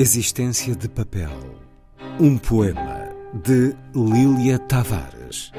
Existência de Papel. Um poema de Lília Tavares.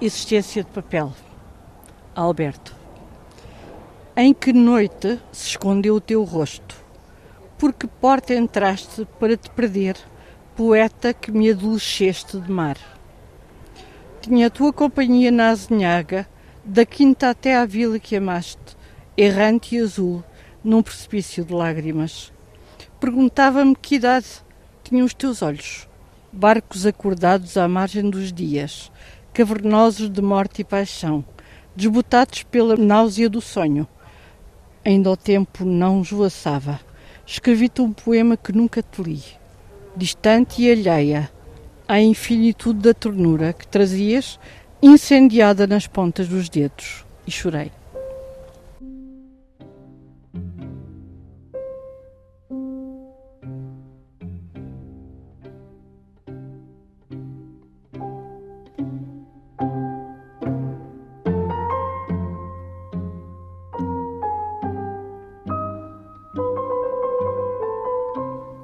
Existência de papel. Alberto. Em que noite se escondeu o teu rosto? Por que porta entraste para te perder, poeta que me adolesceste de mar? Tinha a tua companhia na azinhaga, da quinta até à vila que amaste, errante e azul, num precipício de lágrimas. Perguntava-me que idade tinham os teus olhos, barcos acordados à margem dos dias, cavernosos de morte e paixão, desbotados pela náusea do sonho. Ainda o tempo não esvoaçava. Escrevi-te um poema que nunca te li, distante e alheia à infinitude da ternura que trazias incendiada nas pontas dos dedos, e chorei.